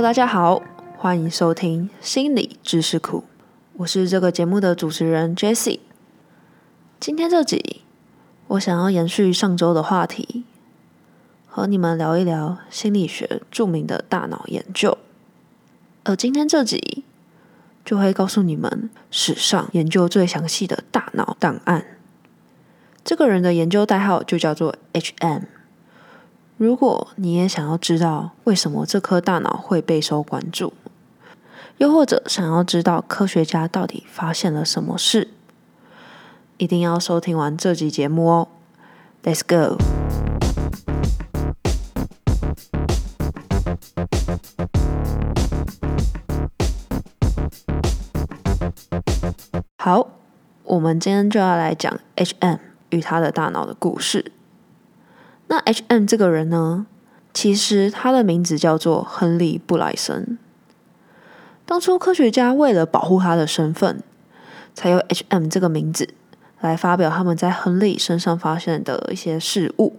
大家好，欢迎收听心理知识库，我是这个节目的主持人 Jessie。今天这集，我想要延续上周的话题，和你们聊一聊心理学著名的大脑研究。而今天这集，就会告诉你们史上研究最详细的大脑档案。这个人的研究代号就叫做 H.M。如果你也想要知道为什么这颗大脑会备受关注，又或者想要知道科学家到底发现了什么事，一定要收听完这集节目哦。Let's go。好，我们今天就要来讲 H.M 与他的大脑的故事。那 H.M 这个人呢，其实他的名字叫做亨利·布莱森。当初科学家为了保护他的身份，才用 H.M 这个名字来发表他们在亨利身上发现的一些事物。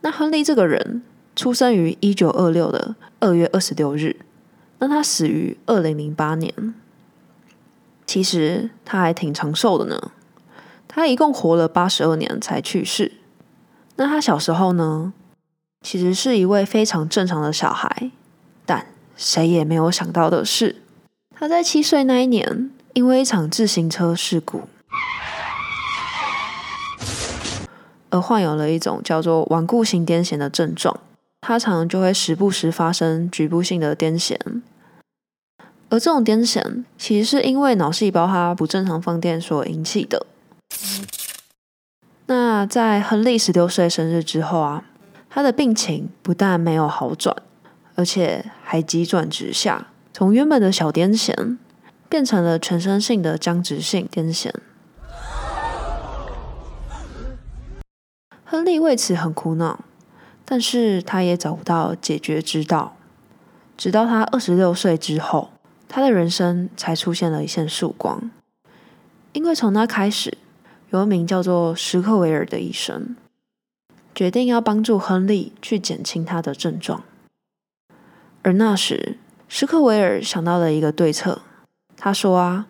那亨利这个人出生于一九二六的二月二十六日，那他死于二零零八年。其实他还挺长寿的呢，他一共活了八十二年才去世。那他小时候呢，其实是一位非常正常的小孩，但谁也没有想到的是，他在七岁那一年，因为一场自行车事故，而患有了一种叫做顽固性癫痫的症状。他常常就会时不时发生局部性的癫痫，而这种癫痫其实是因为脑细胞它不正常放电所引起的。那在亨利十六岁生日之后啊，他的病情不但没有好转，而且还急转直下，从原本的小癫痫变成了全身性的僵直性癫痫。亨利为此很苦恼，但是他也找不到解决之道。直到他二十六岁之后，他的人生才出现了一线曙光，因为从那开始。有一名叫做史克维尔的医生，决定要帮助亨利去减轻他的症状。而那时，史克维尔想到了一个对策。他说：“啊，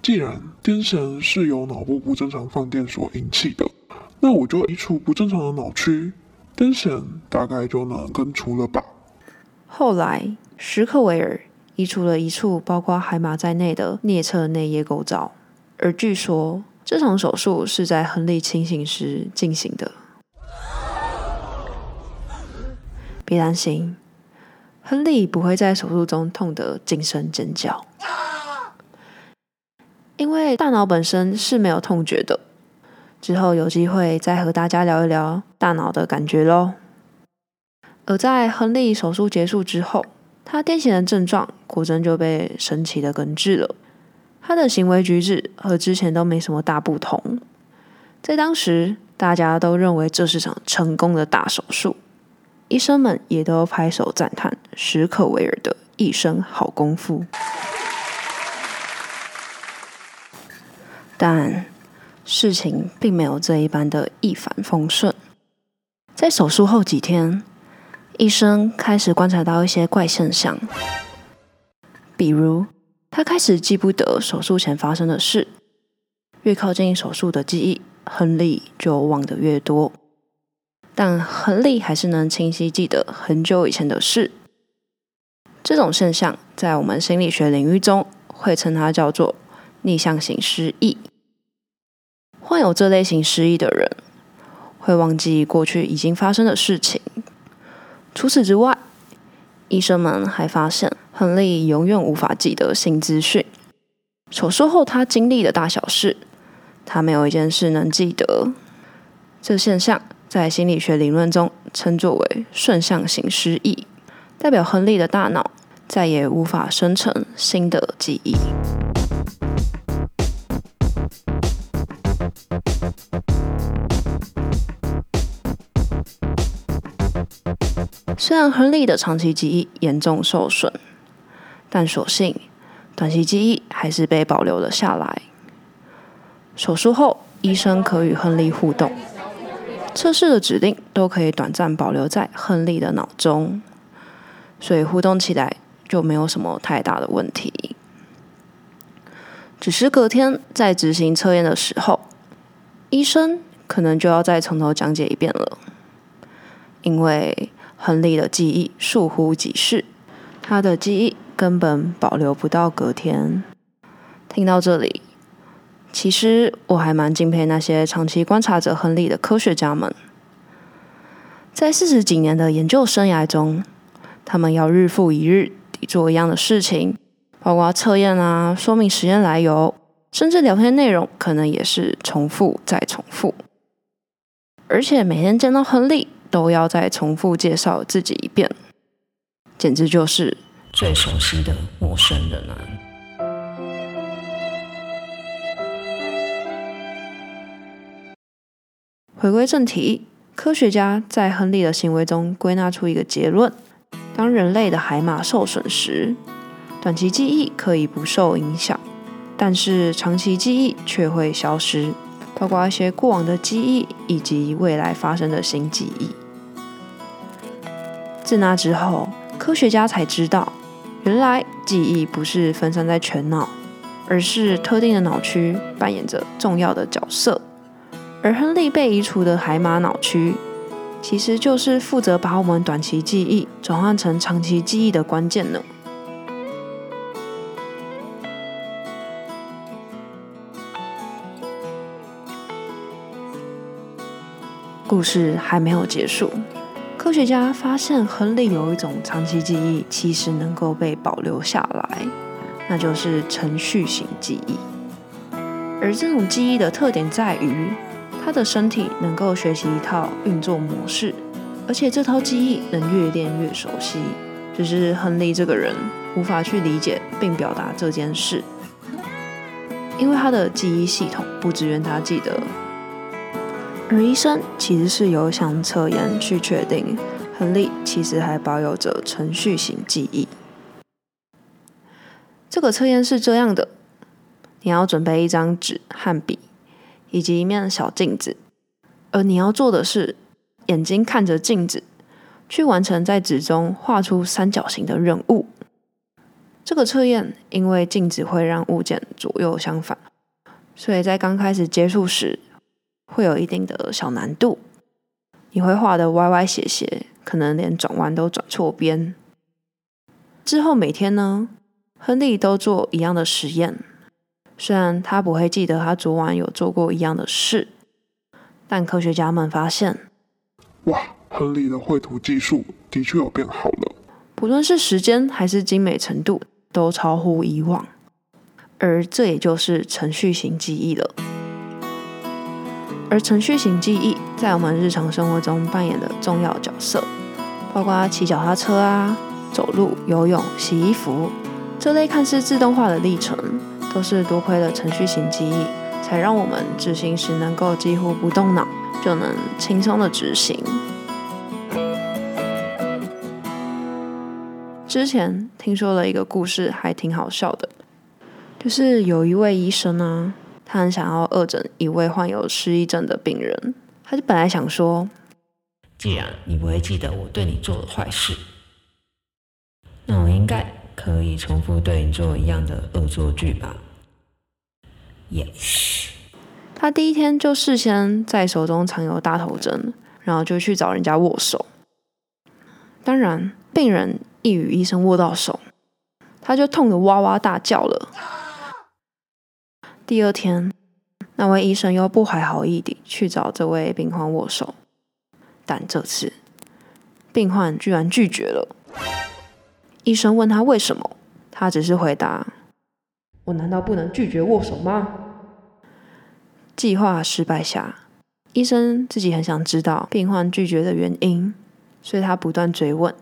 既然癫痫是由脑部不正常放电所引起的，那我就移除不正常的脑区，癫痫大概就能根除了吧。”后来，史克维尔移除了一处包括海马在内的颞侧内叶构造，而据说。这场手术是在亨利清醒时进行的。别担心，亨利不会在手术中痛得惊声尖叫，因为大脑本身是没有痛觉的。之后有机会再和大家聊一聊大脑的感觉喽。而在亨利手术结束之后，他癫痫的症状果真就被神奇的根治了。他的行为举止和之前都没什么大不同，在当时大家都认为这是场成功的大手术，医生们也都拍手赞叹史可维尔的一身好功夫。但事情并没有这一般的一帆风顺，在手术后几天，医生开始观察到一些怪现象，比如。他开始记不得手术前发生的事，越靠近手术的记忆，亨利就忘得越多。但亨利还是能清晰记得很久以前的事。这种现象在我们心理学领域中会称它叫做逆向型失忆。患有这类型失忆的人会忘记过去已经发生的事情。除此之外，医生们还发现。亨利永远无法记得新资讯。手术后他经历的大小事，他没有一件事能记得。这现象在心理学理论中称作为顺向型失忆，代表亨利的大脑再也无法生成新的记忆。虽然亨利的长期记忆严重受损。但所幸，短期记忆还是被保留了下来。手术后，医生可与亨利互动，测试的指令都可以短暂保留在亨利的脑中。所以互动起来就没有什么太大的问题。只是隔天在执行测验的时候，医生可能就要再从头讲解一遍了，因为亨利的记忆疏忽即逝，他的记忆根本保留不到隔天。听到这里，其实我还蛮敬佩那些长期观察者亨利的科学家们，在四十几年的研究生涯中，他们要日复一日地做一样的事情，包括测验啊、说明实验来由，甚至聊天内容可能也是重复再重复，而且每天见到亨利都要再重复介绍自己一遍，简直就是最熟悉的陌生人啊！回归正题，科学家在亨利的行为中归纳出一个结论：当人类的海马受损时，短期记忆可以不受影响，但是长期记忆却会消失，包括一些过往的记忆以及未来发生的新记忆。自那之后，科学家才知道，原来记忆不是分散在全脑，而是特定的脑区扮演着重要的角色。而亨利被移除的海马脑区，其实就是负责把我们短期记忆转换成长期记忆的关键呢。故事还没有结束，科学家发现亨利有一种长期记忆，其实能够被保留下来，那就是程序型记忆。而这种记忆的特点在于。他的身体能够学习一套运作模式，而且这套记忆能越练越熟悉。只是亨利这个人无法去理解并表达这件事，因为他的记忆系统不支援他记得。而医生其实是有想测验去确定，亨利其实还保有着程序型记忆。这个测验是这样的：你要准备一张纸和笔。以及一面小镜子，而你要做的是眼睛看着镜子，去完成在纸中画出三角形的任务。这个测验因为镜子会让物件左右相反，所以在刚开始接触时会有一定的小难度。你会画的歪歪斜斜，可能连转弯都转错边。之后每天呢，亨利都做一样的实验。虽然他不会记得他昨晚有做过一样的事，但科学家们发现，哇，亨利的绘图技术的确有变好了，不论是时间还是精美程度，都超乎以往。而这也就是程序型记忆了。而程序型记忆在我们日常生活中扮演的重要角色，包括骑脚踏车啊、走路、游泳、洗衣服这类看似自动化的历程。都是多亏了程序型记忆，才让我们执行时能够几乎不动脑就能轻松的执行。之前听说了一个故事，还挺好笑的，就是有一位医生呢，他很想要恶诊一位患有失忆症的病人，他就本来想说，既然你不会记得我对你做的坏事，那我应该。可以重复对你做一样的恶作剧吧？Yes。他第一天就事先在手中藏有大头针，然后就去找人家握手。当然，病人一与医生握到手，他就痛得哇哇大叫了。第二天，那位医生又不怀好意地去找这位病患握手，但这次病患居然拒绝了。医生问他为什么，他只是回答：“我难道不能拒绝握手吗？”计划失败下，医生自己很想知道病患拒绝的原因，所以他不断追问。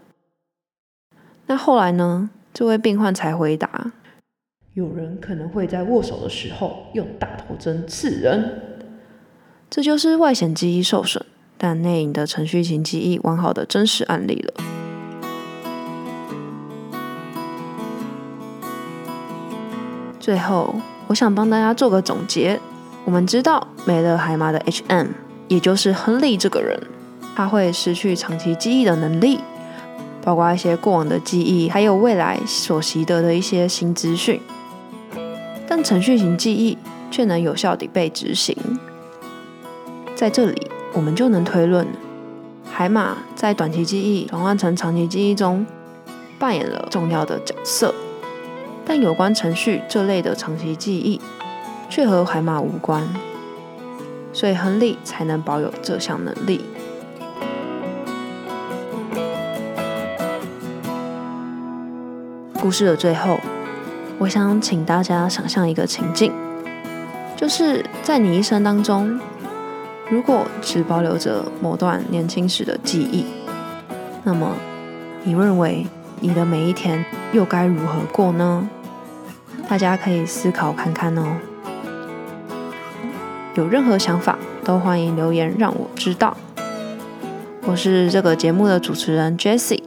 那后来呢？这位病患才回答：“有人可能会在握手的时候用大头针刺人。”这就是外显记忆受损，但内隐的程序型记忆完好的真实案例了。最后，我想帮大家做个总结。我们知道，没了海马的 H.M，也就是亨利这个人，他会失去长期记忆的能力，包括一些过往的记忆，还有未来所习得的一些新资讯。程序型记忆却能有效地被执行。在这里，我们就能推论，海马在短期记忆转换成长期记忆中扮演了重要的角色。但有关程序这类的长期记忆，却和海马无关，所以亨利才能保有这项能力。故事的最后，我想请大家想象一个情境，就是在你一生当中，如果只保留着某段年轻时的记忆，那么你认为你的每一天又该如何过呢？大家可以思考看看哦。有任何想法都欢迎留言让我知道。我是这个节目的主持人 Jessie。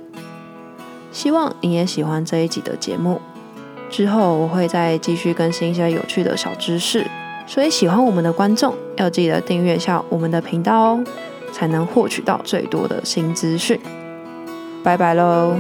希望你也喜欢这一集的节目。之后我会再继续更新一些有趣的小知识，所以喜欢我们的观众要记得订阅一下我们的频道哦，才能获取到最多的新资讯。拜拜喽！